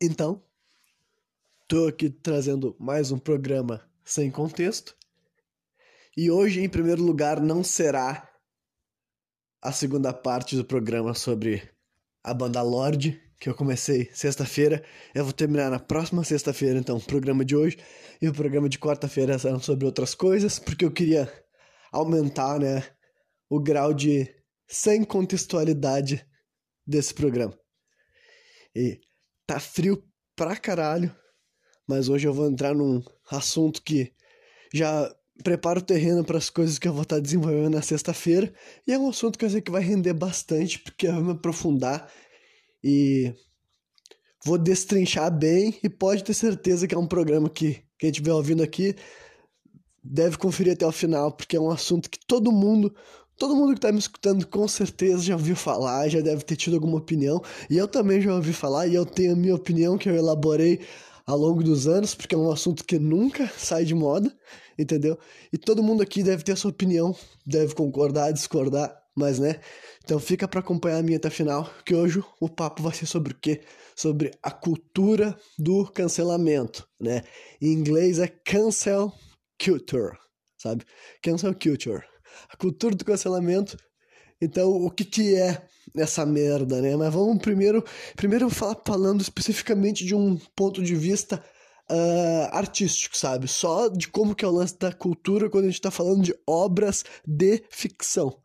Então, tô aqui trazendo mais um programa sem contexto. E hoje, em primeiro lugar, não será a segunda parte do programa sobre a banda Lorde, que eu comecei sexta-feira. Eu vou terminar na próxima sexta-feira, então, o programa de hoje. E o programa de quarta-feira serão sobre outras coisas, porque eu queria aumentar, né, o grau de sem contextualidade desse programa. E tá frio pra caralho, mas hoje eu vou entrar num assunto que já prepara o terreno para as coisas que eu vou estar tá desenvolvendo na sexta-feira, e é um assunto que eu sei que vai render bastante, porque vai me aprofundar e vou destrinchar bem e pode ter certeza que é um programa que quem estiver ouvindo aqui deve conferir até o final, porque é um assunto que todo mundo Todo mundo que tá me escutando com certeza já ouviu falar, já deve ter tido alguma opinião, e eu também já ouvi falar, e eu tenho a minha opinião que eu elaborei ao longo dos anos, porque é um assunto que nunca sai de moda, entendeu? E todo mundo aqui deve ter a sua opinião, deve concordar, discordar, mas né? Então fica para acompanhar a minha até final, que hoje o papo vai ser sobre o quê? Sobre a cultura do cancelamento, né? Em inglês é cancel culture, sabe? Cancel culture a cultura do cancelamento. Então, o que, que é essa merda, né? Mas vamos primeiro, primeiro falar falando especificamente de um ponto de vista uh, artístico, sabe? Só de como que é o lance da cultura quando a gente está falando de obras de ficção,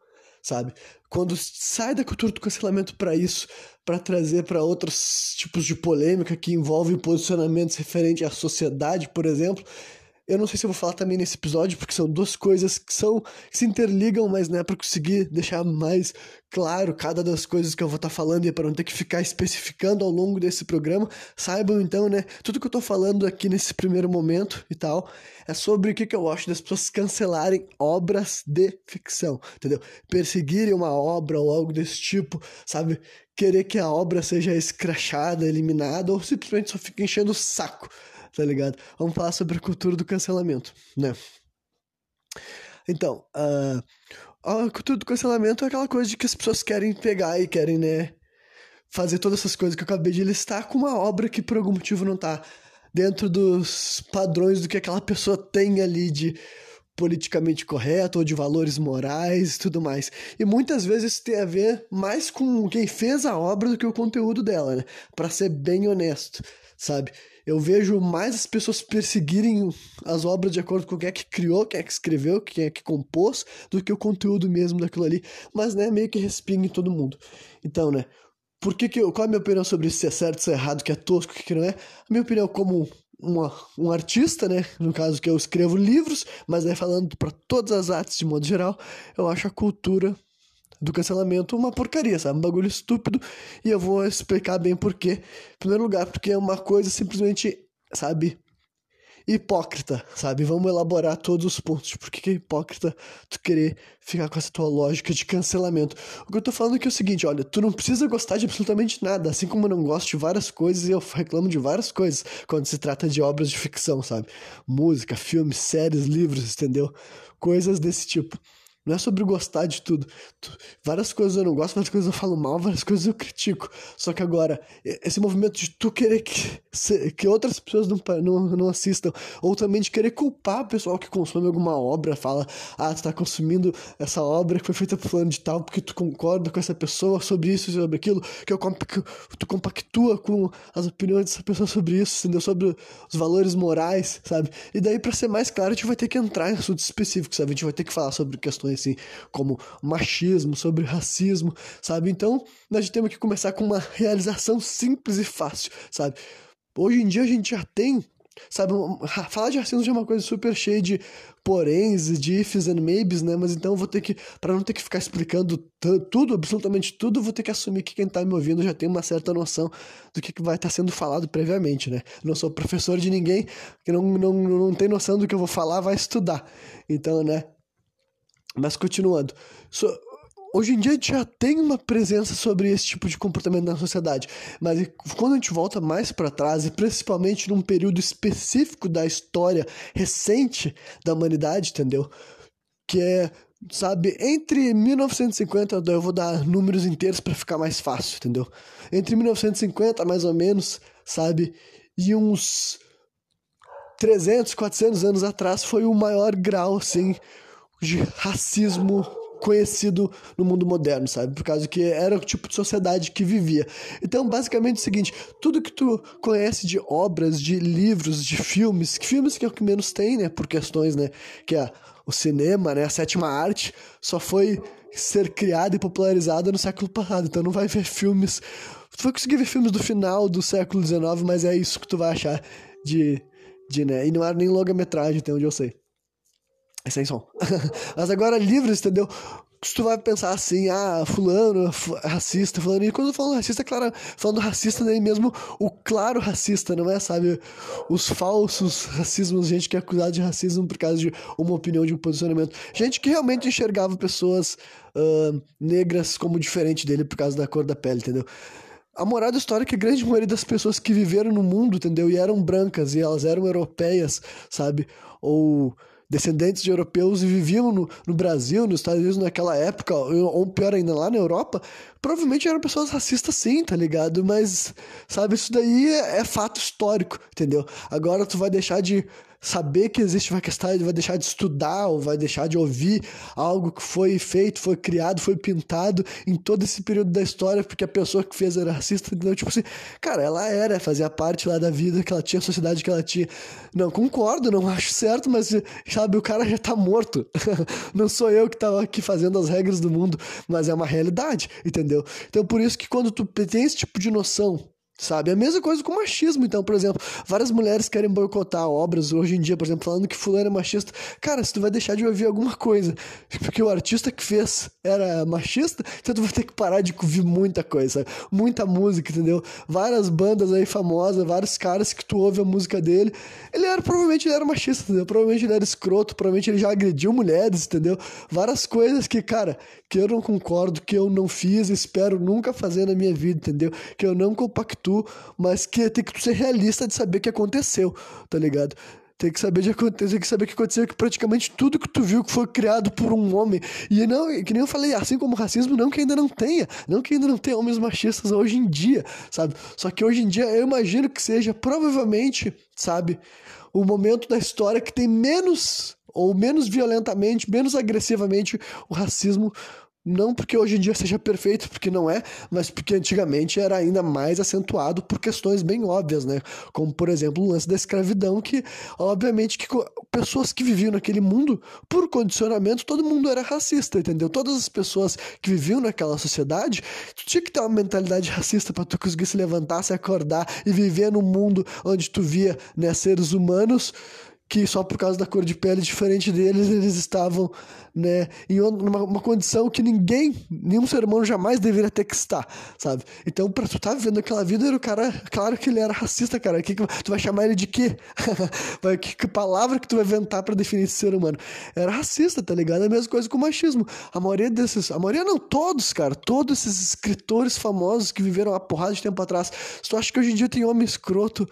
sabe? Quando sai da cultura do cancelamento para isso, para trazer para outros tipos de polêmica que envolvem posicionamentos referentes à sociedade, por exemplo, eu não sei se eu vou falar também nesse episódio, porque são duas coisas que são que se interligam, mas né, para conseguir deixar mais claro cada das coisas que eu vou estar tá falando e para não ter que ficar especificando ao longo desse programa, saibam então, né, tudo que eu tô falando aqui nesse primeiro momento e tal, é sobre o que, que eu acho das pessoas cancelarem obras de ficção, entendeu? Perseguirem uma obra ou algo desse tipo, sabe? Querer que a obra seja escrachada, eliminada, ou simplesmente só fica enchendo o saco tá ligado? Vamos falar sobre a cultura do cancelamento, né? Então, uh, a cultura do cancelamento é aquela coisa de que as pessoas querem pegar e querem, né, fazer todas essas coisas que eu acabei de listar com uma obra que por algum motivo não tá dentro dos padrões do que aquela pessoa tem ali de politicamente correto ou de valores morais e tudo mais. E muitas vezes isso tem a ver mais com quem fez a obra do que o conteúdo dela, né? Para ser bem honesto, sabe? Eu vejo mais as pessoas perseguirem as obras de acordo com quem é que criou, quem é que escreveu, quem é que compôs, do que o conteúdo mesmo daquilo ali. Mas, né, meio que respinga em todo mundo. Então, né, por que que eu, qual é a minha opinião sobre se é certo, se é errado, que é tosco, que não é? A minha opinião como uma, um artista, né, no caso que eu escrevo livros, mas aí falando para todas as artes de modo geral, eu acho a cultura do cancelamento uma porcaria, sabe? Um bagulho estúpido. E eu vou explicar bem por quê. Em primeiro lugar, porque é uma coisa simplesmente, sabe? Hipócrita, sabe? Vamos elaborar todos os pontos. Por que é hipócrita tu querer ficar com essa tua lógica de cancelamento? O que eu tô falando aqui é o seguinte: olha, tu não precisa gostar de absolutamente nada, assim como eu não gosto de várias coisas e eu reclamo de várias coisas quando se trata de obras de ficção, sabe? Música, filmes, séries, livros, entendeu? Coisas desse tipo. Não é sobre gostar de tudo. Várias coisas eu não gosto, várias coisas eu falo mal, várias coisas eu critico. Só que agora, esse movimento de tu querer que, que outras pessoas não, não, não assistam, ou também de querer culpar o pessoal que consome alguma obra, fala, ah, tu tá consumindo essa obra que foi feita por fulano de tal, porque tu concorda com essa pessoa sobre isso sobre aquilo, que, eu, que tu compactua com as opiniões dessa pessoa sobre isso, entendeu? Sobre os valores morais, sabe? E daí, para ser mais claro, a gente vai ter que entrar em assuntos específicos, sabe? A gente vai ter que falar sobre questões assim, como machismo, sobre racismo, sabe? Então, nós temos que começar com uma realização simples e fácil, sabe? Hoje em dia a gente já tem Sabe, falar de racismo já é uma coisa super cheia de poréns, de ifs and maybes, né? Mas então eu vou ter que, para não ter que ficar explicando tudo, absolutamente tudo, vou ter que assumir que quem tá me ouvindo já tem uma certa noção do que, que vai estar tá sendo falado previamente, né? Não sou professor de ninguém que não, não, não tem noção do que eu vou falar, vai estudar. Então, né? Mas continuando. So, hoje em dia a gente já tem uma presença sobre esse tipo de comportamento na sociedade, mas quando a gente volta mais para trás, e principalmente num período específico da história recente da humanidade, entendeu? Que é sabe, entre 1950, eu vou dar números inteiros para ficar mais fácil, entendeu? Entre 1950, mais ou menos, sabe, e uns 300, 400 anos atrás foi o maior grau, assim, de racismo conhecido no mundo moderno, sabe? Por causa que era o tipo de sociedade que vivia. Então, basicamente é o seguinte, tudo que tu conhece de obras, de livros, de filmes, filmes que é o que menos tem, né, por questões, né, que é o cinema, né, a sétima arte, só foi ser criada e popularizada no século passado. Então não vai ver filmes. Tu vai conseguir ver filmes do final do século XIX, mas é isso que tu vai achar de. de né? E não era nem longa-metragem, até onde eu sei. É sem som. mas agora livros, entendeu? se tu vai pensar assim, ah, fulano, racista, fulano, e quando eu falo racista, é claro, falando racista nem mesmo o claro racista, não é, sabe, os falsos racismos, gente que é acusada de racismo por causa de uma opinião, de um posicionamento, gente que realmente enxergava pessoas uh, negras como diferente dele por causa da cor da pele, entendeu? A moral da história é que a grande maioria das pessoas que viveram no mundo, entendeu, e eram brancas, e elas eram europeias, sabe, ou descendentes de europeus e viviam no, no Brasil, nos Estados Unidos naquela época, ou pior ainda, lá na Europa, provavelmente eram pessoas racistas sim, tá ligado? Mas, sabe, isso daí é, é fato histórico, entendeu? Agora tu vai deixar de saber que existe questão, ele vai deixar de estudar ou vai deixar de ouvir algo que foi feito, foi criado, foi pintado em todo esse período da história, porque a pessoa que fez era racista, entendeu? Tipo assim, cara, ela era, fazia parte lá da vida que ela tinha, a sociedade que ela tinha. Não, concordo, não acho certo, mas, sabe, o cara já tá morto. não sou eu que tava aqui fazendo as regras do mundo, mas é uma realidade, entendeu? Então, por isso que quando tu tem esse tipo de noção Sabe? A mesma coisa com machismo, então, por exemplo, várias mulheres querem boicotar obras hoje em dia, por exemplo, falando que fulano é machista. Cara, se tu vai deixar de ouvir alguma coisa, porque o artista que fez era machista, então tu vai ter que parar de ouvir muita coisa, muita música, entendeu? Várias bandas aí famosas, vários caras que tu ouve a música dele, ele era, provavelmente ele era machista, entendeu? Provavelmente ele era escroto, provavelmente ele já agrediu mulheres, entendeu? Várias coisas que, cara, que eu não concordo, que eu não fiz, espero nunca fazer na minha vida, entendeu? Que eu não compacto tu, mas que tem que ser realista de saber o que aconteceu, tá ligado? Tem que saber de acontecer, que saber que aconteceu que praticamente tudo que tu viu que foi criado por um homem. E não, que nem eu falei, assim como racismo, não que ainda não tenha, não que ainda não tenha homens machistas hoje em dia, sabe? Só que hoje em dia eu imagino que seja provavelmente, sabe, o momento da história que tem menos ou menos violentamente, menos agressivamente o racismo não porque hoje em dia seja perfeito, porque não é, mas porque antigamente era ainda mais acentuado por questões bem óbvias, né? Como, por exemplo, o lance da escravidão, que, obviamente, que pessoas que viviam naquele mundo, por condicionamento, todo mundo era racista, entendeu? Todas as pessoas que viviam naquela sociedade, tu tinha que ter uma mentalidade racista para tu conseguir se levantar, se acordar e viver num mundo onde tu via né, seres humanos que só por causa da cor de pele diferente deles, eles estavam né, em uma, condição que ninguém, nenhum ser humano jamais deveria ter que estar, sabe? Então, pra tu tá vivendo aquela vida, o cara, claro que ele era racista, cara. Que, que tu vai chamar ele de quê? que, que palavra que tu vai inventar para definir esse ser humano? Era racista, tá ligado? É a mesma coisa com o machismo. A maioria desses, a maioria não, todos, cara, todos esses escritores famosos que viveram uma porrada de tempo atrás. Tu acha que hoje em dia tem homem escroto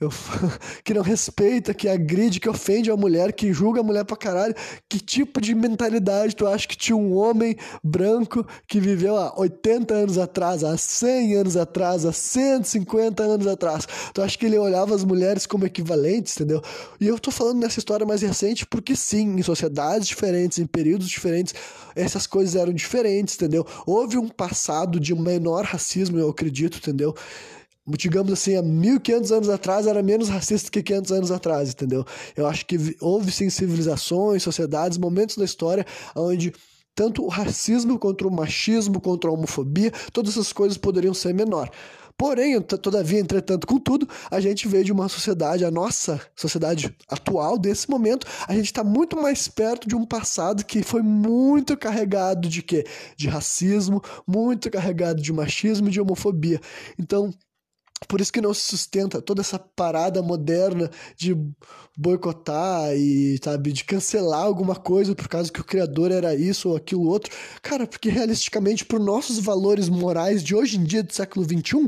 eu, que não respeita, que agride, que ofende a mulher, que julga a mulher pra caralho. Que tipo de mentalidade tu acha que tinha um homem branco que viveu há 80 anos atrás, há 100 anos atrás, há 150 anos atrás? Tu acha que ele olhava as mulheres como equivalentes, entendeu? E eu tô falando nessa história mais recente porque sim, em sociedades diferentes, em períodos diferentes, essas coisas eram diferentes, entendeu? Houve um passado de menor racismo, eu acredito, entendeu? Digamos assim, há 1500 anos atrás era menos racista que 500 anos atrás, entendeu? Eu acho que houve sim civilizações, sociedades, momentos da história onde tanto o racismo contra o machismo, contra a homofobia, todas essas coisas poderiam ser menor. Porém, todavia, entretanto, contudo, a gente vê de uma sociedade, a nossa sociedade atual, desse momento, a gente está muito mais perto de um passado que foi muito carregado de quê? De racismo, muito carregado de machismo e de homofobia. Então, por isso que não se sustenta toda essa parada moderna de boicotar e, sabe, de cancelar alguma coisa por causa que o criador era isso ou aquilo outro. Cara, porque realisticamente, por nossos valores morais de hoje em dia, do século XXI,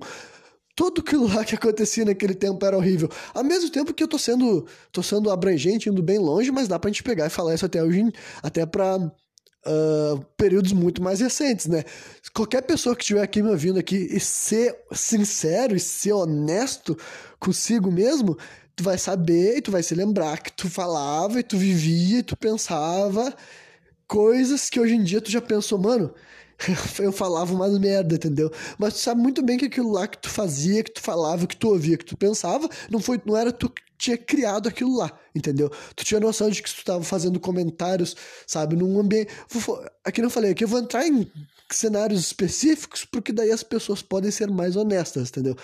tudo aquilo lá que acontecia naquele tempo era horrível. Ao mesmo tempo que eu tô sendo, tô sendo abrangente, indo bem longe, mas dá pra gente pegar e falar isso até hoje, até pra uh, períodos muito mais recentes, né? Qualquer pessoa que estiver aqui me ouvindo aqui e ser sincero e ser honesto consigo mesmo, tu vai saber e tu vai se lembrar que tu falava e tu vivia e tu pensava coisas que hoje em dia tu já pensou, mano, eu falava umas merda, entendeu? Mas tu sabe muito bem que aquilo lá que tu fazia, que tu falava, que tu ouvia, que tu pensava, não foi, não era tu que tinha criado aquilo lá, entendeu? Tu tinha noção de que tu estava fazendo comentários, sabe, num ambiente. Aqui não falei, aqui eu vou entrar em cenários específicos, porque daí as pessoas podem ser mais honestas, entendeu?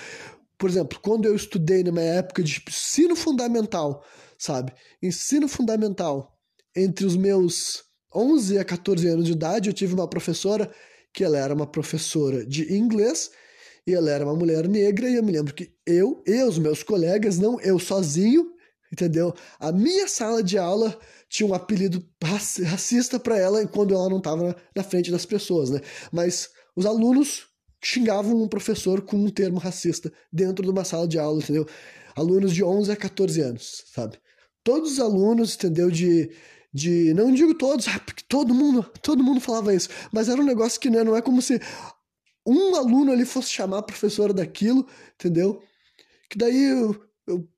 Por exemplo, quando eu estudei numa época de ensino fundamental, sabe? Ensino fundamental, entre os meus 11 a 14 anos de idade, eu tive uma professora que ela era uma professora de inglês e ela era uma mulher negra e eu me lembro que eu e os meus colegas, não eu sozinho, entendeu? A minha sala de aula tinha um apelido racista para ela quando ela não estava na frente das pessoas, né? Mas os alunos xingavam um professor com um termo racista dentro de uma sala de aula, entendeu? Alunos de 11 a 14 anos, sabe? Todos os alunos, entendeu? De de não digo todos, ah, porque todo mundo, todo mundo falava isso, mas era um negócio que né, não é como se um aluno ali fosse chamar a professora daquilo, entendeu? Que daí eu, eu,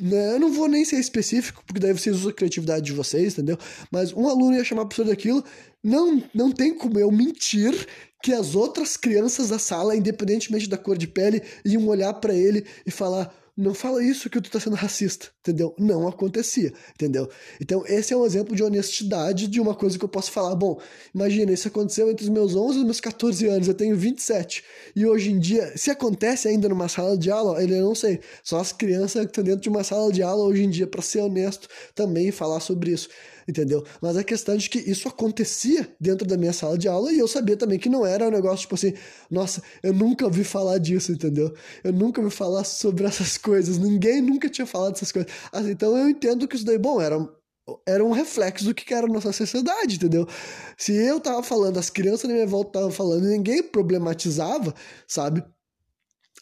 né, eu não vou nem ser específico, porque daí vocês usam a criatividade de vocês, entendeu? Mas um aluno ia chamar a professora daquilo, não, não tem como eu mentir que as outras crianças da sala, independentemente da cor de pele, iam olhar para ele e falar não fala isso que tu tá sendo racista, entendeu? Não acontecia, entendeu? Então, esse é um exemplo de honestidade de uma coisa que eu posso falar. Bom, imagina, isso aconteceu entre os meus 11 e os meus 14 anos, eu tenho 27. E hoje em dia, se acontece ainda numa sala de aula, ele não sei. Só as crianças que estão dentro de uma sala de aula hoje em dia, para ser honesto, também falar sobre isso entendeu? Mas a questão de que isso acontecia dentro da minha sala de aula e eu sabia também que não era um negócio tipo assim, nossa, eu nunca ouvi falar disso, entendeu? Eu nunca ouvi falar sobre essas coisas, ninguém nunca tinha falado dessas coisas. Assim, então eu entendo que isso daí, bom, era era um reflexo do que era a nossa sociedade, entendeu? Se eu tava falando, as crianças na minha volta estavam falando, ninguém problematizava, sabe?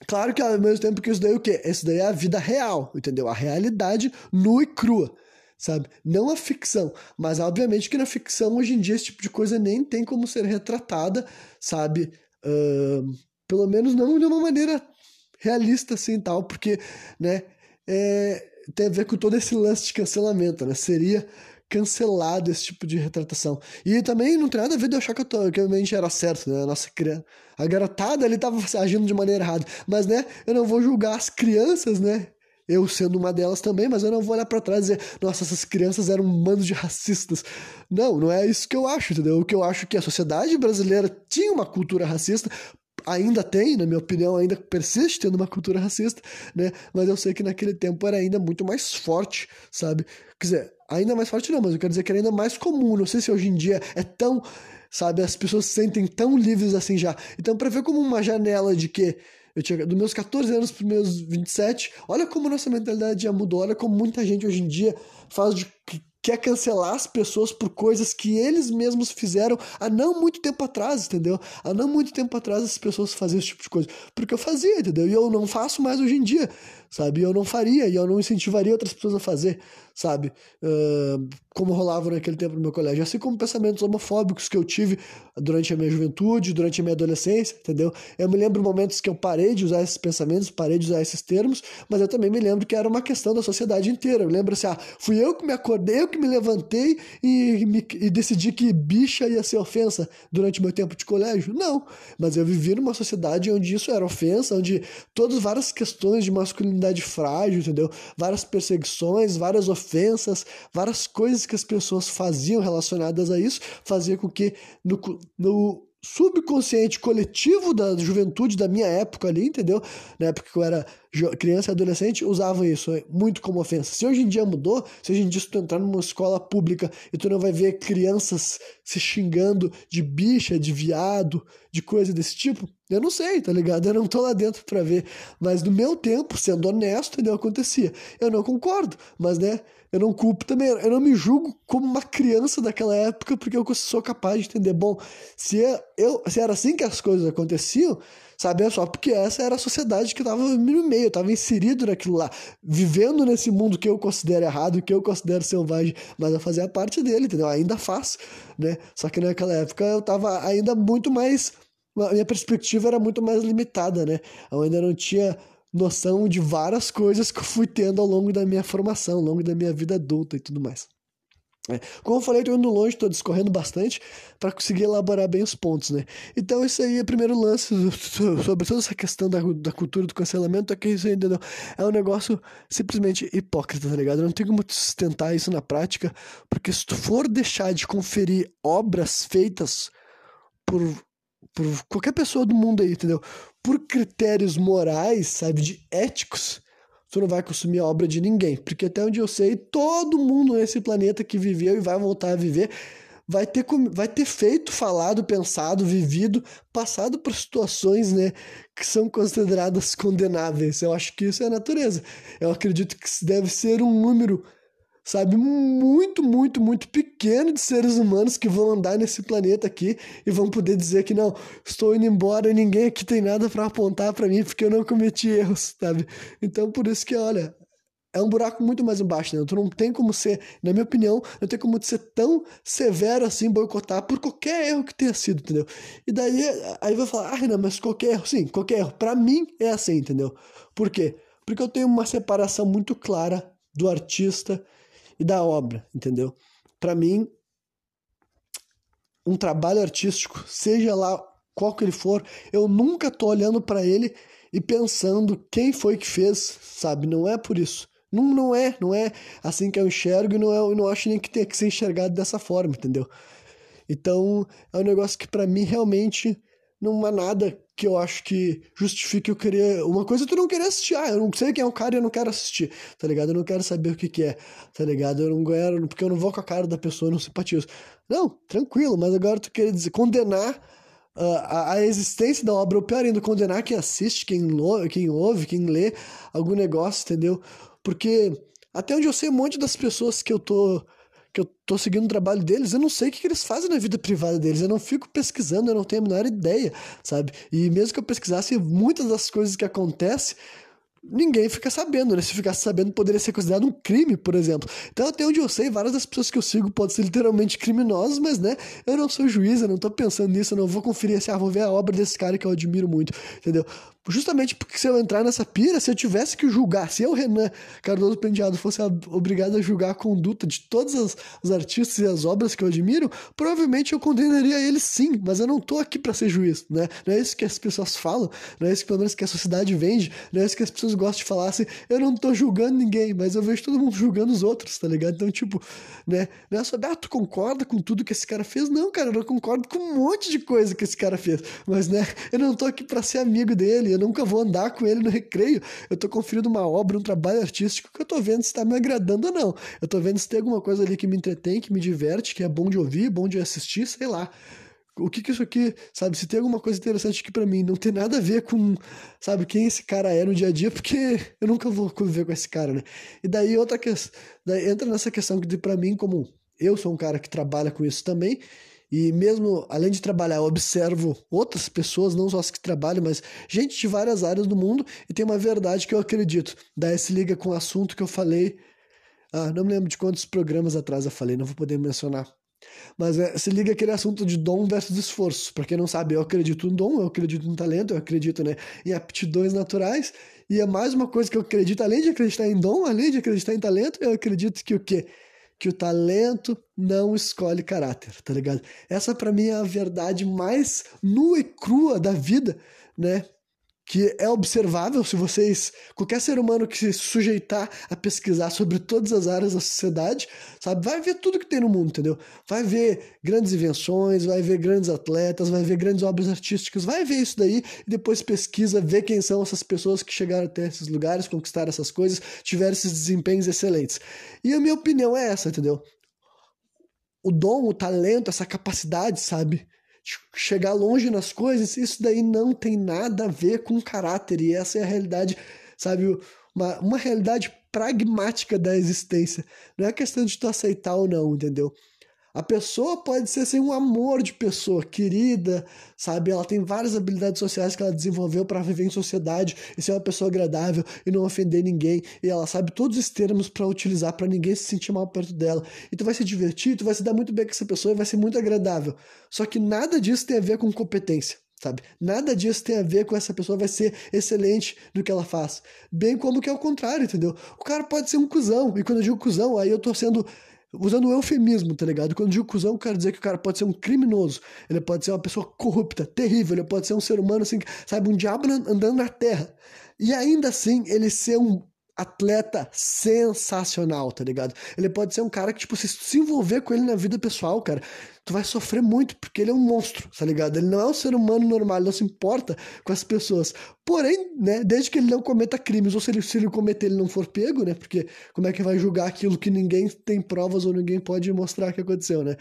Claro que ao mesmo tempo que isso daí é o quê? Isso daí é a vida real, entendeu? A realidade nua e crua sabe? Não a ficção, mas obviamente que na ficção hoje em dia esse tipo de coisa nem tem como ser retratada, sabe? Uh, pelo menos não de uma maneira realista assim tal, porque, né, é, tem a ver com todo esse lance de cancelamento, né? Seria cancelado esse tipo de retratação. E também não tem nada a ver de eu achar que, eu tô, que a mente era certo, né? A nossa criança, a garotada ali tava agindo de maneira errada. Mas, né, eu não vou julgar as crianças, né? Eu sendo uma delas também, mas eu não vou olhar para trás e dizer, nossa, essas crianças eram um bando de racistas. Não, não é isso que eu acho, entendeu? O que eu acho é que a sociedade brasileira tinha uma cultura racista, ainda tem, na minha opinião, ainda persiste tendo uma cultura racista, né? Mas eu sei que naquele tempo era ainda muito mais forte, sabe? Quer dizer, ainda mais forte não, mas eu quero dizer que era ainda mais comum. Não sei se hoje em dia é tão, sabe, as pessoas se sentem tão livres assim já. Então, para ver como uma janela de que eu tinha dos meus 14 anos para os meus 27. Olha como nossa mentalidade já mudou. Olha como muita gente hoje em dia faz de quer cancelar as pessoas por coisas que eles mesmos fizeram há não muito tempo atrás, entendeu? Há não muito tempo atrás as pessoas faziam esse tipo de coisa. Porque eu fazia, entendeu? E eu não faço mais hoje em dia, sabe? Eu não faria e eu não incentivaria outras pessoas a fazer, sabe? Uh, como rolava naquele tempo no meu colégio. Assim como pensamentos homofóbicos que eu tive durante a minha juventude, durante a minha adolescência, entendeu? Eu me lembro momentos que eu parei de usar esses pensamentos, parei de usar esses termos, mas eu também me lembro que era uma questão da sociedade inteira. Eu lembro assim, ah, fui eu que me acordei, eu que me levantei e, me, e decidi que bicha ia ser ofensa durante meu tempo de colégio. Não, mas eu vivi numa sociedade onde isso era ofensa, onde todas várias questões de masculinidade frágil, entendeu? Várias perseguições, várias ofensas, várias coisas que as pessoas faziam relacionadas a isso, fazia com que no, no subconsciente coletivo da juventude da minha época ali, entendeu? Na época que eu era criança e adolescente, usavam isso é, muito como ofensa. Se hoje em dia mudou, se hoje em dia tu entrar numa escola pública e tu não vai ver crianças se xingando de bicha, de viado, de coisa desse tipo, eu não sei, tá ligado? Eu não tô lá dentro para ver. Mas no meu tempo, sendo honesto, entendeu? Acontecia. Eu não concordo, mas né, eu não culpo também, eu não me julgo como uma criança daquela época, porque eu sou capaz de entender. Bom, se, é, eu, se era assim que as coisas aconteciam, Sabe? Só porque essa era a sociedade que eu tava no meio, eu tava inserido naquilo lá, vivendo nesse mundo que eu considero errado, que eu considero selvagem, mas eu fazia parte dele, entendeu? Ainda faço, né? Só que naquela época eu tava ainda muito mais. A minha perspectiva era muito mais limitada, né? Eu ainda não tinha noção de várias coisas que eu fui tendo ao longo da minha formação, ao longo da minha vida adulta e tudo mais. É. Como eu falei, estou indo longe, estou discorrendo bastante para conseguir elaborar bem os pontos, né? Então, isso aí é o primeiro lance sobre toda essa questão da, da cultura do cancelamento, é que isso ainda não é um negócio simplesmente hipócrita, tá ligado? Não tem como sustentar isso na prática, porque se tu for deixar de conferir obras feitas por, por qualquer pessoa do mundo aí, entendeu? Por critérios morais, sabe, de éticos, tu não vai consumir a obra de ninguém. Porque até onde eu sei, todo mundo nesse planeta que viveu e vai voltar a viver vai ter, vai ter feito, falado, pensado, vivido, passado por situações né, que são consideradas condenáveis. Eu acho que isso é a natureza. Eu acredito que deve ser um número sabe, muito, muito, muito pequeno de seres humanos que vão andar nesse planeta aqui e vão poder dizer que não, estou indo embora e ninguém aqui tem nada para apontar para mim porque eu não cometi erros, sabe? Então por isso que, olha, é um buraco muito mais embaixo, né? Tu não tem como ser, na minha opinião, não tem como ser tão severo assim, boicotar por qualquer erro que tenha sido, entendeu? E daí, aí vai falar, ah, não, mas qualquer erro, sim, qualquer erro. Pra mim é assim, entendeu? Por quê? Porque eu tenho uma separação muito clara do artista e da obra, entendeu? Para mim, um trabalho artístico, seja lá qual que ele for, eu nunca tô olhando para ele e pensando quem foi que fez, sabe? Não é por isso. Não, não é, não é assim que eu enxergo e não, é, não acho nem que tenha que ser enxergado dessa forma, entendeu? Então, é um negócio que para mim realmente não há nada que eu acho que justifique eu querer. Uma coisa é tu não querer assistir. Ah, eu não sei quem é o cara e eu não quero assistir, tá ligado? Eu não quero saber o que, que é, tá ligado? Eu não quero, porque eu não vou com a cara da pessoa, eu não simpatizo. Não, tranquilo, mas agora tu quer dizer, condenar uh, a, a, existência da obra, ou pior ainda, condenar quem assiste, quem, lo, quem ouve, quem lê algum negócio, entendeu? Porque até onde eu sei, um monte das pessoas que eu tô que eu tô seguindo o trabalho deles, eu não sei o que, que eles fazem na vida privada deles, eu não fico pesquisando, eu não tenho a menor ideia, sabe? E mesmo que eu pesquisasse, muitas das coisas que acontecem ninguém fica sabendo, né? Se ficasse sabendo, poderia ser considerado um crime, por exemplo. Então, até onde eu sei, várias das pessoas que eu sigo podem ser literalmente criminosas, mas, né, eu não sou juiz, eu não tô pensando nisso, eu não vou conferir assim, ah, vou ver a obra desse cara que eu admiro muito, entendeu? Justamente porque se eu entrar nessa pira, se eu tivesse que julgar, se eu, Renan Cardoso Penteado, fosse obrigado a julgar a conduta de todos os, os artistas e as obras que eu admiro, provavelmente eu condenaria eles sim, mas eu não tô aqui para ser juiz, né? Não é isso que as pessoas falam, não é isso que pelo menos que a sociedade vende, não é isso que as pessoas gostam de falar assim, eu não tô julgando ninguém, mas eu vejo todo mundo julgando os outros, tá ligado? Então, tipo, né? Não é só, ah, tu concorda com tudo que esse cara fez? Não, cara, eu não concordo com um monte de coisa que esse cara fez, mas, né, eu não tô aqui para ser amigo dele, eu nunca vou andar com ele no recreio. Eu tô conferindo uma obra, um trabalho artístico que eu tô vendo se tá me agradando ou não. Eu tô vendo se tem alguma coisa ali que me entretém, que me diverte, que é bom de ouvir, bom de assistir, sei lá. O que que isso aqui, sabe, se tem alguma coisa interessante aqui para mim, não tem nada a ver com, sabe, quem esse cara é no dia a dia, porque eu nunca vou conviver com esse cara, né? E daí outra questão, daí entra nessa questão que para mim como eu sou um cara que trabalha com isso também, e mesmo, além de trabalhar, eu observo outras pessoas, não só as que trabalham, mas gente de várias áreas do mundo, e tem uma verdade que eu acredito. Daí se liga com o assunto que eu falei. Ah, não me lembro de quantos programas atrás eu falei, não vou poder mencionar. Mas é, se liga aquele assunto de dom versus esforço. Para quem não sabe, eu acredito em dom, eu acredito em talento, eu acredito né, em aptidões naturais. E é mais uma coisa que eu acredito, além de acreditar em dom, além de acreditar em talento, eu acredito que o quê? Que o talento não escolhe caráter, tá ligado? Essa para mim é a verdade mais nua e crua da vida, né? Que é observável se vocês, qualquer ser humano que se sujeitar a pesquisar sobre todas as áreas da sociedade, sabe, vai ver tudo que tem no mundo, entendeu? Vai ver grandes invenções, vai ver grandes atletas, vai ver grandes obras artísticas, vai ver isso daí e depois pesquisa, vê quem são essas pessoas que chegaram até esses lugares, conquistaram essas coisas, tiveram esses desempenhos excelentes. E a minha opinião é essa, entendeu? O dom, o talento, essa capacidade, sabe? Chegar longe nas coisas, isso daí não tem nada a ver com caráter. E essa é a realidade, sabe? Uma, uma realidade pragmática da existência. Não é questão de tu aceitar ou não, entendeu? A pessoa pode ser assim, um amor de pessoa, querida, sabe? Ela tem várias habilidades sociais que ela desenvolveu para viver em sociedade e ser uma pessoa agradável e não ofender ninguém. E ela sabe todos os termos para utilizar para ninguém se sentir mal perto dela. E tu vai se divertir, tu vai se dar muito bem com essa pessoa e vai ser muito agradável. Só que nada disso tem a ver com competência. Sabe? Nada disso tem a ver com essa pessoa vai ser excelente no que ela faz. Bem como que é o contrário, entendeu? O cara pode ser um cuzão, e quando eu digo cuzão, aí eu tô sendo usando o eufemismo, tá ligado? Quando eu digo cuzão, eu quero dizer que o cara pode ser um criminoso, ele pode ser uma pessoa corrupta, terrível, ele pode ser um ser humano assim, sabe, um diabo andando na terra. E ainda assim, ele ser um atleta sensacional, tá ligado? Ele pode ser um cara que, tipo, se, se envolver com ele na vida pessoal, cara, tu vai sofrer muito, porque ele é um monstro, tá ligado? Ele não é um ser humano normal, ele não se importa com as pessoas. Porém, né, desde que ele não cometa crimes, ou se ele, se ele cometer ele não for pego, né? Porque como é que vai julgar aquilo que ninguém tem provas ou ninguém pode mostrar que aconteceu, né?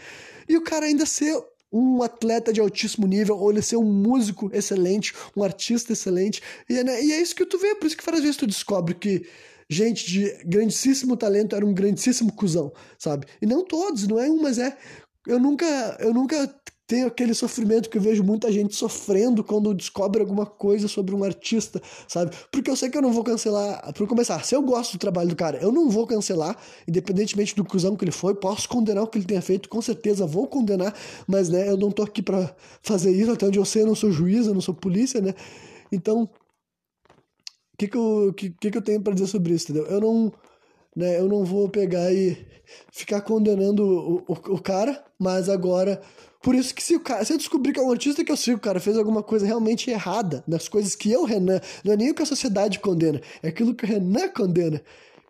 E o cara ainda ser um atleta de altíssimo nível, ou ele ser um músico excelente, um artista excelente. E, né, e é isso que tu vê, por isso que várias vezes tu descobre que gente de grandíssimo talento era um grandíssimo cuzão, sabe? E não todos, não é um, mas é. Eu nunca, eu nunca tenho aquele sofrimento que eu vejo muita gente sofrendo quando descobre alguma coisa sobre um artista, sabe? Porque eu sei que eu não vou cancelar. Por começar, se eu gosto do trabalho do cara, eu não vou cancelar, independentemente do cruzão que ele foi. Posso condenar o que ele tenha feito, com certeza vou condenar, mas né, eu não tô aqui para fazer isso. Até onde eu sei, eu não sou juiz, eu não sou polícia, né? Então, o que, que, eu, que, que eu tenho para dizer sobre isso, entendeu? Eu não. Né, eu não vou pegar e ficar condenando o, o, o cara, mas agora por isso que se, o cara, se eu descobrir que é um artista que eu sigo, cara, fez alguma coisa realmente errada nas coisas que eu, Renan, não é nem o que a sociedade condena, é aquilo que o Renan condena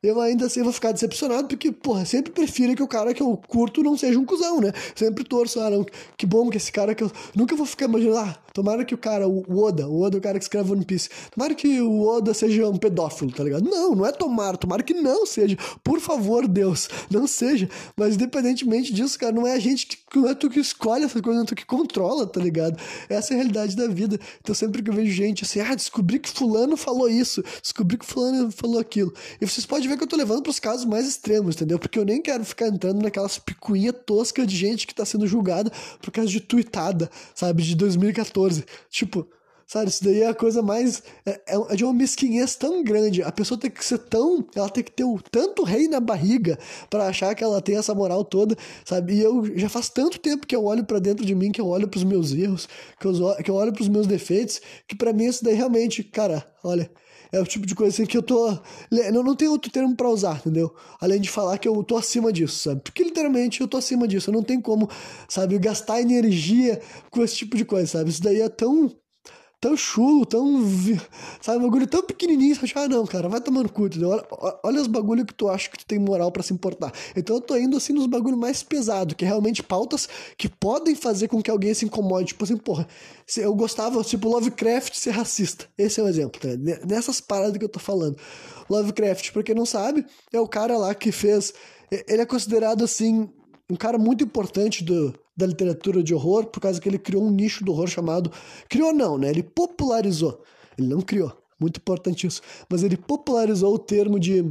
eu ainda assim vou ficar decepcionado, porque, porra, sempre prefiro que o cara que eu curto não seja um cuzão, né? Sempre torço, ah, não, que bom que esse cara que eu. Nunca vou ficar imaginando, ah, tomara que o cara, o Oda, o Oda é o cara que escreve One Piece, tomara que o Oda seja um pedófilo, tá ligado? Não, não é tomara, tomara que não seja. Por favor, Deus, não seja. Mas independentemente disso, cara, não é a gente que. Não é tu que escolhe essas coisas, não é tu que controla, tá ligado? Essa é a realidade da vida. Então sempre que eu vejo gente assim, ah, descobri que fulano falou isso, descobri que fulano falou aquilo. E vocês podem ver que eu tô levando pros casos mais extremos, entendeu? Porque eu nem quero ficar entrando naquelas picuinhas toscas de gente que tá sendo julgada por causa de tuitada, sabe? De 2014. Tipo, sabe? Isso daí é a coisa mais. É, é, é de uma mesquinhez tão grande. A pessoa tem que ser tão. Ela tem que ter o, tanto rei na barriga para achar que ela tem essa moral toda, sabe? E eu já faz tanto tempo que eu olho para dentro de mim, que eu olho pros meus erros, que eu, que eu olho pros meus defeitos, que para mim isso daí realmente, cara, olha é o tipo de coisa assim que eu tô. Eu não tenho outro termo para usar, entendeu? Além de falar que eu tô acima disso, sabe? Porque literalmente eu tô acima disso. Eu não tenho como, sabe, gastar energia com esse tipo de coisa, sabe? Isso daí é tão tão chulo, tão. Sabe, um bagulho tão pequenininho. Você acha, ah, não, cara, vai tomando cu, entendeu? Olha, olha os bagulhos que tu acha que tu tem moral para se importar. Então eu tô indo assim nos bagulhos mais pesados, que é realmente pautas que podem fazer com que alguém se incomode. Tipo assim, porra, eu gostava, tipo, Lovecraft ser racista. Esse é um exemplo, tá? Nessas paradas que eu tô falando. Lovecraft, pra quem não sabe, é o cara lá que fez. Ele é considerado assim um cara muito importante do, da literatura de horror, por causa que ele criou um nicho do horror chamado. Criou não, né? Ele popularizou. Ele não criou, muito importante isso. Mas ele popularizou o termo de.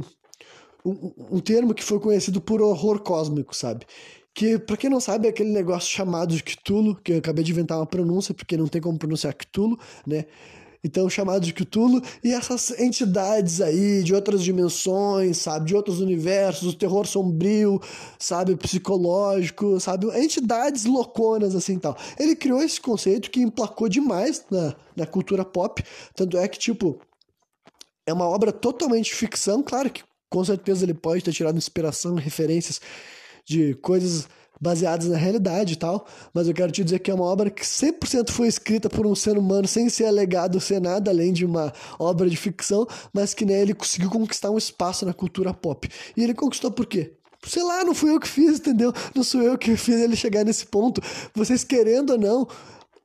Um, um termo que foi conhecido por horror cósmico, sabe? Que, pra quem não sabe, é aquele negócio chamado de Cthulhu, que eu acabei de inventar uma pronúncia, porque não tem como pronunciar Cthulhu, né? Então chamado de Cthulhu, e essas entidades aí de outras dimensões, sabe, de outros universos, o terror sombrio, sabe, psicológico, sabe, entidades louconas assim tal. Ele criou esse conceito que emplacou demais na, na cultura pop, tanto é que, tipo, é uma obra totalmente ficção, claro que com certeza ele pode ter tirado inspiração, referências de coisas baseadas na realidade e tal, mas eu quero te dizer que é uma obra que 100% foi escrita por um ser humano sem ser alegado ser nada além de uma obra de ficção, mas que né, ele conseguiu conquistar um espaço na cultura pop. E ele conquistou por quê? Sei lá, não fui eu que fiz, entendeu? Não sou eu que fiz ele chegar nesse ponto. Vocês querendo ou não,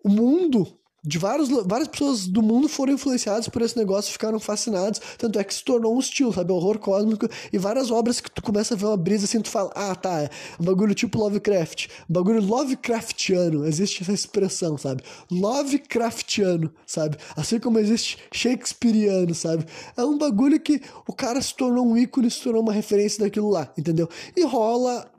o mundo de vários, várias pessoas do mundo foram influenciadas por esse negócio, ficaram fascinados, tanto é que se tornou um estilo, sabe, horror cósmico, e várias obras que tu começa a ver uma brisa assim, tu fala, ah, tá, é um bagulho tipo Lovecraft, bagulho Lovecraftiano, existe essa expressão, sabe, Lovecraftiano, sabe, assim como existe Shakespeareano, sabe, é um bagulho que o cara se tornou um ícone, se tornou uma referência daquilo lá, entendeu, e rola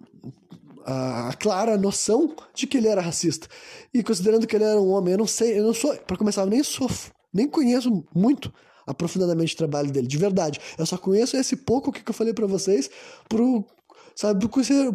a, clara noção de que ele era racista. E considerando que ele era um homem, eu não sei, eu não sou, para começar, eu nem sou, nem conheço muito aprofundadamente o trabalho dele, de verdade. Eu só conheço esse pouco que eu falei para vocês sabe,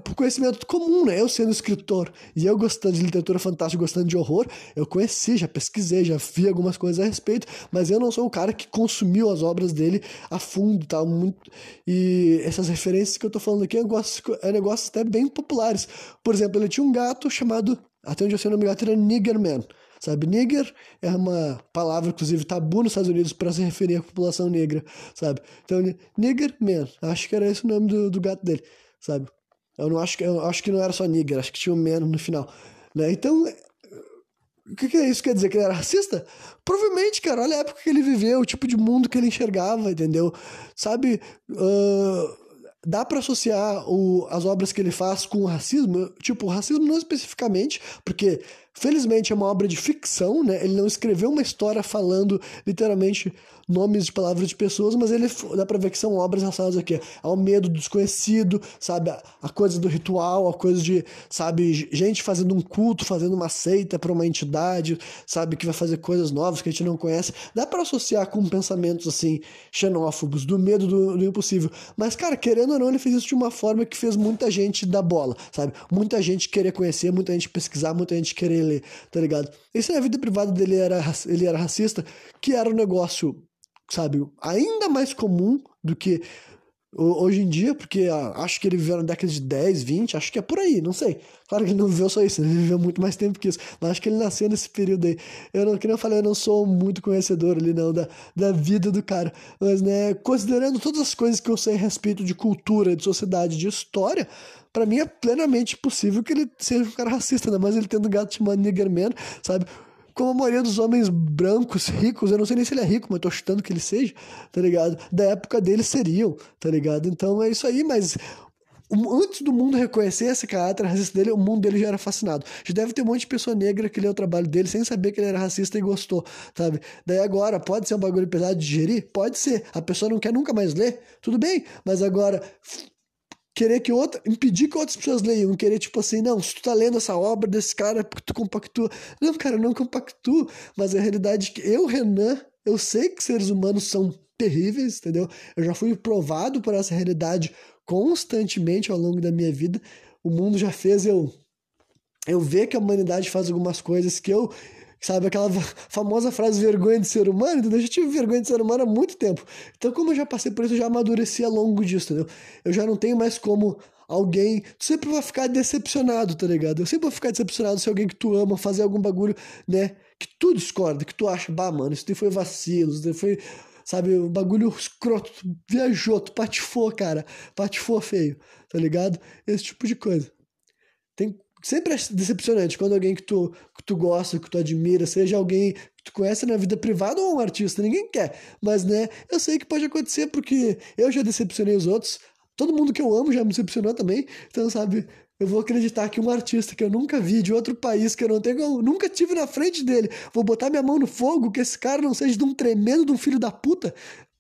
por conhecimento comum, né? Eu sendo escritor e eu gostando de literatura fantástica, gostando de horror, eu conheci, já pesquisei, já vi algumas coisas a respeito, mas eu não sou o cara que consumiu as obras dele a fundo, tá? Muito... E essas referências que eu tô falando aqui é negócios, é negócios até bem populares. Por exemplo, ele tinha um gato chamado, até onde eu sei o nome do gato era Niggerman. Sabe, nigger é uma palavra, inclusive, tabu nos Estados Unidos para se referir à população negra, sabe? Então, nigger man, acho que era esse o nome do, do gato dele sabe? Eu não acho que eu acho que não era só nigger, acho que tinha um menos no final, né? Então, o que, que é isso? Quer dizer que ele era racista? Provavelmente, cara, olha a época que ele viveu, o tipo de mundo que ele enxergava, entendeu? Sabe, uh, dá para associar o, as obras que ele faz com o racismo? Tipo, o racismo não especificamente, porque felizmente é uma obra de ficção, né? Ele não escreveu uma história falando literalmente nomes de palavras de pessoas, mas ele dá pra ver que são obras relacionadas aqui ao medo do desconhecido, sabe? A coisa do ritual, a coisa de, sabe, gente fazendo um culto, fazendo uma seita para uma entidade, sabe, que vai fazer coisas novas que a gente não conhece. Dá para associar com pensamentos assim, xenófobos, do medo do, do impossível. Mas, cara, querendo ou não, ele fez isso de uma forma que fez muita gente dar bola, sabe? Muita gente querer conhecer, muita gente pesquisar, muita gente querer ler, tá ligado? Isso na vida privada dele era, ele era racista, que era um negócio sabe, ainda mais comum do que hoje em dia, porque ah, acho que ele viveu na década de 10, 20, acho que é por aí, não sei. Claro que ele não viveu só isso, ele viveu muito mais tempo que isso, mas acho que ele nasceu nesse período aí. Eu não, que eu falei, eu não sou muito conhecedor ali, não, da, da vida do cara, mas, né, considerando todas as coisas que eu sei a respeito de cultura, de sociedade, de história, para mim é plenamente possível que ele seja um cara racista, ainda mais ele tendo gato chamado Niggerman, sabe? Como a maioria dos homens brancos, ricos, eu não sei nem se ele é rico, mas tô chutando que ele seja, tá ligado? Da época dele seriam, tá ligado? Então é isso aí, mas antes do mundo reconhecer esse caráter racista dele, o mundo dele já era fascinado. Já deve ter um monte de pessoa negra que leu o trabalho dele sem saber que ele era racista e gostou, sabe? Daí agora, pode ser um bagulho pesado de digerir? Pode ser. A pessoa não quer nunca mais ler? Tudo bem. Mas agora, querer que outra, impedir que outras pessoas leiam, querer tipo assim, não, se tu tá lendo essa obra desse cara, porque tu compactua. Não, cara, eu não compactuo, mas a realidade é que eu, Renan, eu sei que seres humanos são terríveis, entendeu? Eu já fui provado por essa realidade constantemente ao longo da minha vida. O mundo já fez eu eu ver que a humanidade faz algumas coisas que eu Sabe aquela famosa frase vergonha de ser humano? Entendeu? Eu já tive vergonha de ser humano há muito tempo. Então, como eu já passei por isso, eu já amadureci ao longo disso, entendeu? Eu já não tenho mais como alguém. Tu sempre vai ficar decepcionado, tá ligado? Eu sempre vou ficar decepcionado se alguém que tu ama fazer algum bagulho, né? Que tu discorda, que tu acha, bah, mano, isso daí foi vacilo, isso daí foi. Sabe, um bagulho escroto, viajou, tu patifou, cara. Patifou feio, tá ligado? Esse tipo de coisa. Tem sempre é decepcionante quando alguém que tu, que tu gosta, que tu admira, seja alguém que tu conhece na vida privada ou um artista, ninguém quer. Mas, né, eu sei que pode acontecer porque eu já decepcionei os outros, todo mundo que eu amo já me decepcionou também, então, sabe, eu vou acreditar que um artista que eu nunca vi de outro país que eu não tenho, eu nunca tive na frente dele, vou botar minha mão no fogo que esse cara não seja de um tremendo de um filho da puta.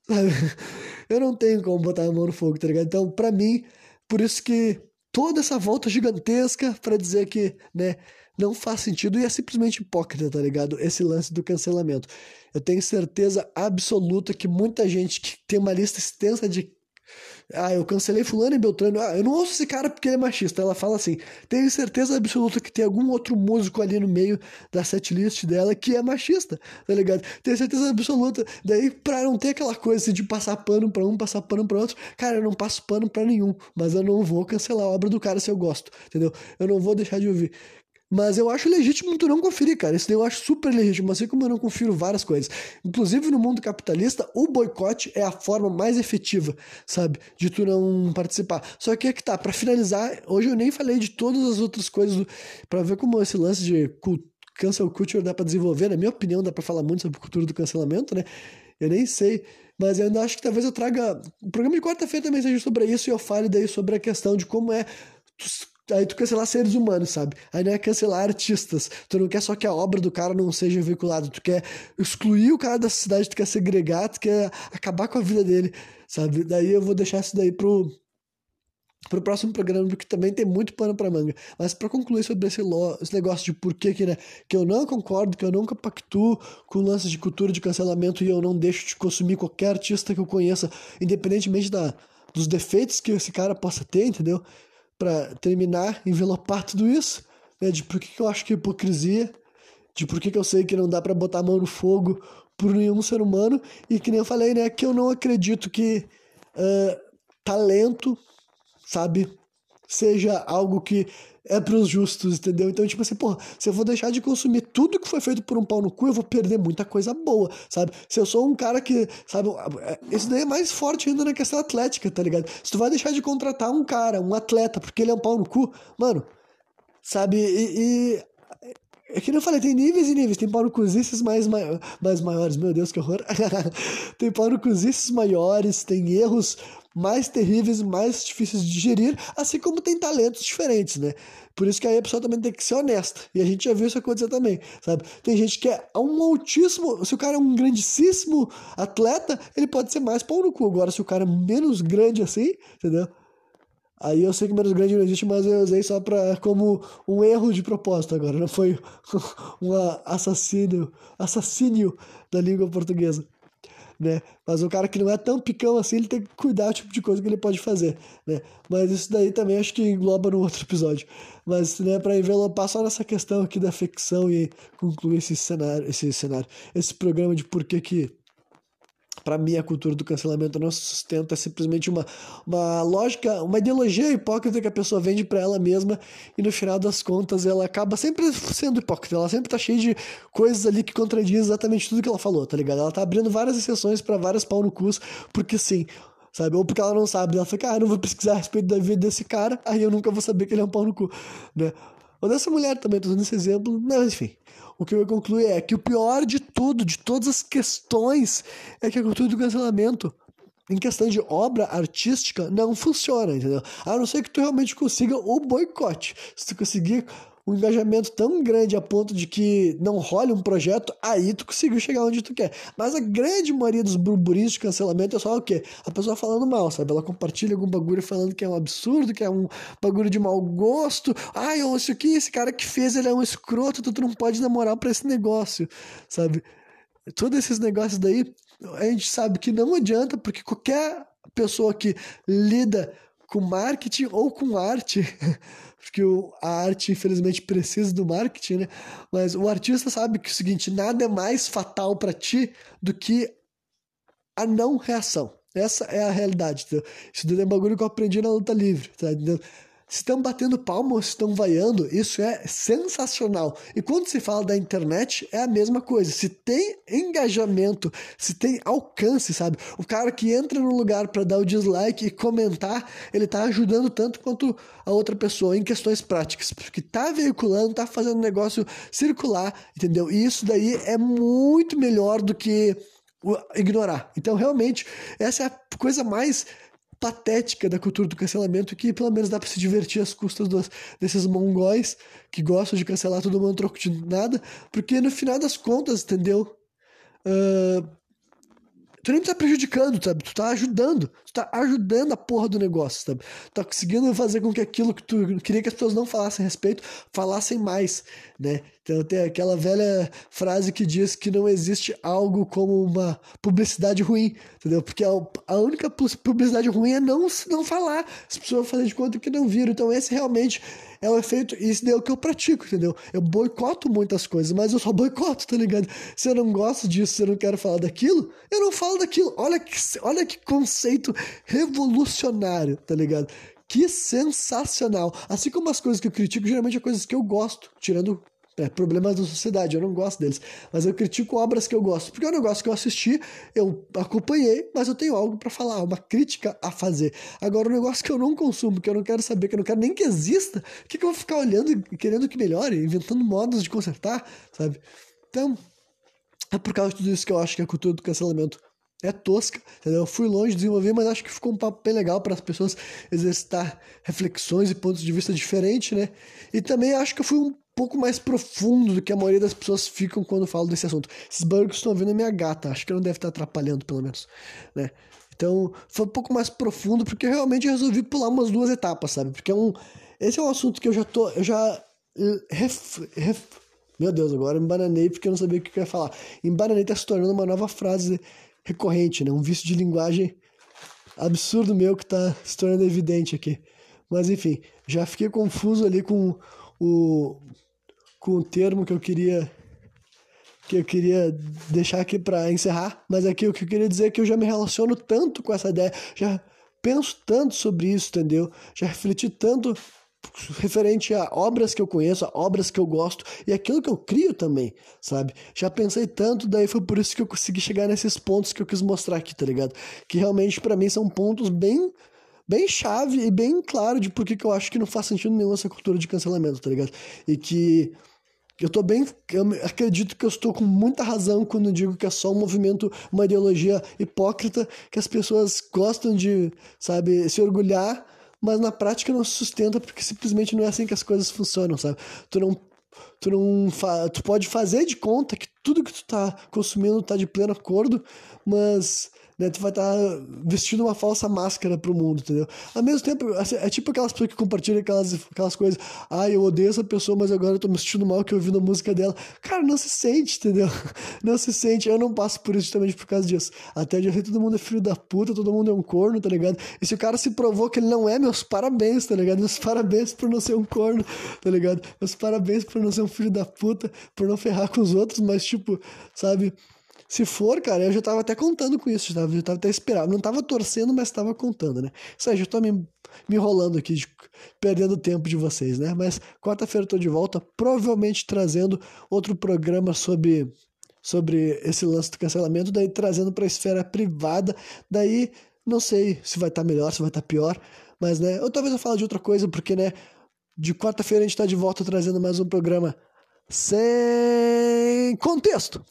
Eu não tenho como botar a mão no fogo, tá ligado? Então, para mim, por isso que toda essa volta gigantesca para dizer que, né, não faz sentido e é simplesmente hipócrita, tá ligado? Esse lance do cancelamento. Eu tenho certeza absoluta que muita gente que tem uma lista extensa de ah, eu cancelei fulano e Beltrano. Ah, eu não ouço esse cara porque ele é machista. Ela fala assim. Tenho certeza absoluta que tem algum outro músico ali no meio da setlist dela que é machista, tá ligado? Tenho certeza absoluta. Daí, pra não ter aquela coisa assim, de passar pano pra um, passar pano pra outro, cara, eu não passo pano pra nenhum. Mas eu não vou cancelar a obra do cara se eu gosto, entendeu? Eu não vou deixar de ouvir. Mas eu acho legítimo tu não conferir, cara. Isso daí eu acho super legítimo, assim como eu não confiro várias coisas. Inclusive no mundo capitalista, o boicote é a forma mais efetiva, sabe? De tu não participar. Só que é que tá, para finalizar, hoje eu nem falei de todas as outras coisas, do... para ver como esse lance de cancel culture dá para desenvolver. Na minha opinião, dá para falar muito sobre cultura do cancelamento, né? Eu nem sei. Mas eu ainda acho que talvez eu traga. O programa de quarta-feira também seja sobre isso e eu fale daí sobre a questão de como é Aí tu cancelar seres humanos, sabe? Aí não é cancelar artistas. Tu não quer só que a obra do cara não seja veiculada. Tu quer excluir o cara da cidade, tu quer segregar, tu quer acabar com a vida dele, sabe? Daí eu vou deixar isso daí pro, pro próximo programa, porque também tem muito pano para manga. Mas para concluir sobre esse, lo, esse negócio de porquê que, né, que eu não concordo, que eu nunca pactuo com lances de cultura de cancelamento e eu não deixo de consumir qualquer artista que eu conheça, independentemente da, dos defeitos que esse cara possa ter, entendeu? Para terminar, envelopar tudo isso, né, de por que, eu acho que é hipocrisia, de por que eu sei que não dá para botar a mão no fogo por nenhum ser humano, e que nem eu falei, né, que eu não acredito que uh, talento sabe? Seja algo que é para os justos, entendeu? Então, tipo assim, porra, se eu vou deixar de consumir tudo que foi feito por um pau no cu, eu vou perder muita coisa boa, sabe? Se eu sou um cara que, sabe, isso daí é mais forte ainda na questão atlética, tá ligado? Se tu vai deixar de contratar um cara, um atleta, porque ele é um pau no cu, mano, sabe? E. e é que eu falei, tem níveis e níveis. Tem pau no mais, mais maiores. Meu Deus, que horror. tem pau no maiores, tem erros mais terríveis, mais difíceis de digerir, assim como tem talentos diferentes, né? Por isso que aí a pessoa também tem que ser honesta. E a gente já viu isso acontecer também, sabe? Tem gente que é um altíssimo, se o cara é um grandíssimo atleta, ele pode ser mais pau no cu. Agora, se o cara é menos grande assim, entendeu? Aí eu sei que menos grande não existe, mas eu usei só pra, como um erro de propósito agora. Não foi um assassínio, assassínio da língua portuguesa né? Mas um cara que não é tão picão assim, ele tem que cuidar do tipo de coisa que ele pode fazer, né? Mas isso daí também acho que engloba no outro episódio. Mas, né, para envelopar só nessa questão aqui da ficção e concluir esse cenário, esse cenário, esse programa de por que que para mim, a cultura do cancelamento não se sustenta, é simplesmente uma, uma lógica, uma ideologia hipócrita que a pessoa vende para ela mesma e no final das contas ela acaba sempre sendo hipócrita, ela sempre tá cheia de coisas ali que contradizem exatamente tudo que ela falou, tá ligado? Ela tá abrindo várias exceções para várias pau no cus, porque sim, sabe? Ou porque ela não sabe, ela fala, ah, não vou pesquisar a respeito da vida desse cara, aí eu nunca vou saber que ele é um pau no cu, né? Ou dessa mulher também, tô dando esse exemplo, mas enfim o que eu concluo é que o pior de tudo, de todas as questões, é que a cultura do cancelamento, em questão de obra artística, não funciona, entendeu? A não ser que tu realmente consiga o boicote. Se tu conseguir um engajamento tão grande a ponto de que não role um projeto, aí tu conseguiu chegar onde tu quer. Mas a grande maioria dos burburinhos de cancelamento é só o quê? A pessoa falando mal, sabe? Ela compartilha algum bagulho falando que é um absurdo, que é um bagulho de mau gosto. Ai, ah, isso aqui, esse cara que fez, ele é um escroto, tu não pode namorar pra esse negócio, sabe? Todos esses negócios daí, a gente sabe que não adianta, porque qualquer pessoa que lida com marketing ou com arte porque o, a arte, infelizmente, precisa do marketing, né? Mas o artista sabe que é o seguinte: nada é mais fatal para ti do que a não reação. Essa é a realidade, entendeu? Isso é um bagulho que eu aprendi na luta livre, tá entendendo? Estão batendo palma ou se estão vaiando, isso é sensacional. E quando se fala da internet, é a mesma coisa. Se tem engajamento, se tem alcance, sabe? O cara que entra no lugar para dar o dislike e comentar, ele tá ajudando tanto quanto a outra pessoa em questões práticas, porque tá veiculando, tá fazendo negócio circular, entendeu? E isso daí é muito melhor do que ignorar. Então, realmente, essa é a coisa mais patética da cultura do cancelamento que pelo menos dá para se divertir às custas dos, desses mongóis que gostam de cancelar todo mundo troco de nada, porque no final das contas, entendeu? Uh, tu nem tá prejudicando, sabe? Tu tá ajudando. Tu tá ajudando a porra do negócio, sabe? Tu tá conseguindo fazer com que aquilo que tu queria que as pessoas não falassem a respeito, falassem mais, né? Então tem aquela velha frase que diz que não existe algo como uma publicidade ruim, entendeu? Porque a, a única publicidade ruim é não, não falar. As pessoas fazem de conta que não viram. Então esse realmente é o efeito, isso é o que eu pratico, entendeu? Eu boicoto muitas coisas, mas eu só boicoto, tá ligado? Se eu não gosto disso, se eu não quero falar daquilo, eu não falo daquilo. Olha que, olha que conceito revolucionário, tá ligado? Que sensacional. Assim como as coisas que eu critico, geralmente é coisas que eu gosto, tirando é, problemas da sociedade, eu não gosto deles. Mas eu critico obras que eu gosto, porque é um negócio que eu assisti, eu acompanhei, mas eu tenho algo para falar, uma crítica a fazer. Agora, um negócio que eu não consumo, que eu não quero saber, que eu não quero nem que exista, o que, que eu vou ficar olhando e querendo que melhore, inventando modos de consertar, sabe? Então, é por causa de tudo isso que eu acho que a cultura do cancelamento é tosca, entendeu? Eu fui longe de desenvolver, mas acho que ficou um papo bem legal para as pessoas exercitar reflexões e pontos de vista diferentes, né? E também acho que eu fui um pouco mais profundo do que a maioria das pessoas ficam quando falam desse assunto. Esses barulhos estão ouvindo a minha gata, acho que não deve estar atrapalhando, pelo menos, né? Então, foi um pouco mais profundo, porque eu realmente resolvi pular umas duas etapas, sabe? Porque é um. Esse é um assunto que eu já tô. Eu já. Ref, ref, meu Deus, agora embananei porque eu não sabia o que eu ia falar. Embananei tá se tornando uma nova frase recorrente, né? Um vício de linguagem absurdo meu que tá se tornando evidente aqui. Mas enfim, já fiquei confuso ali com o com o termo que eu queria que eu queria deixar aqui para encerrar, mas aqui o que eu queria dizer é que eu já me relaciono tanto com essa ideia, já penso tanto sobre isso, entendeu? Já refleti tanto referente a obras que eu conheço, a obras que eu gosto e aquilo que eu crio também, sabe? Já pensei tanto, daí foi por isso que eu consegui chegar nesses pontos que eu quis mostrar aqui, tá ligado? Que realmente para mim são pontos bem bem chave e bem claro de por que eu acho que não faz sentido nenhum essa cultura de cancelamento, tá ligado? E que eu tô bem. Eu acredito que eu estou com muita razão quando digo que é só um movimento, uma ideologia hipócrita, que as pessoas gostam de, sabe, se orgulhar, mas na prática não se sustenta porque simplesmente não é assim que as coisas funcionam, sabe? Tu não. Tu, não tu pode fazer de conta que tudo que tu tá consumindo tá de pleno acordo, mas né? Tu vai estar tá vestindo uma falsa máscara pro mundo, entendeu? Ao mesmo tempo, assim, é tipo aquelas pessoas que compartilham aquelas, aquelas coisas. Ah, eu odeio essa pessoa, mas agora eu tô me sentindo mal que eu ouvindo a música dela. Cara, não se sente, entendeu? Não se sente. Eu não passo por isso justamente por causa disso. Até de todo mundo é filho da puta, todo mundo é um corno, tá ligado? E se o cara se provou que ele não é, meus parabéns, tá ligado? Meus parabéns por não ser um corno, tá ligado? Meus parabéns por não ser um filho da puta, por não ferrar com os outros, mas tipo, sabe? Se for, cara, eu já tava até contando com isso, já tava, já tava até esperando. Não tava torcendo, mas tava contando, né? Isso aí, já tô me, me enrolando aqui, de, perdendo tempo de vocês, né? Mas quarta-feira eu tô de volta, provavelmente trazendo outro programa sobre, sobre esse lance do cancelamento, daí trazendo pra esfera privada, daí não sei se vai estar tá melhor, se vai estar tá pior, mas, né? Ou talvez eu fale de outra coisa, porque, né? De quarta-feira a gente tá de volta trazendo mais um programa sem contexto.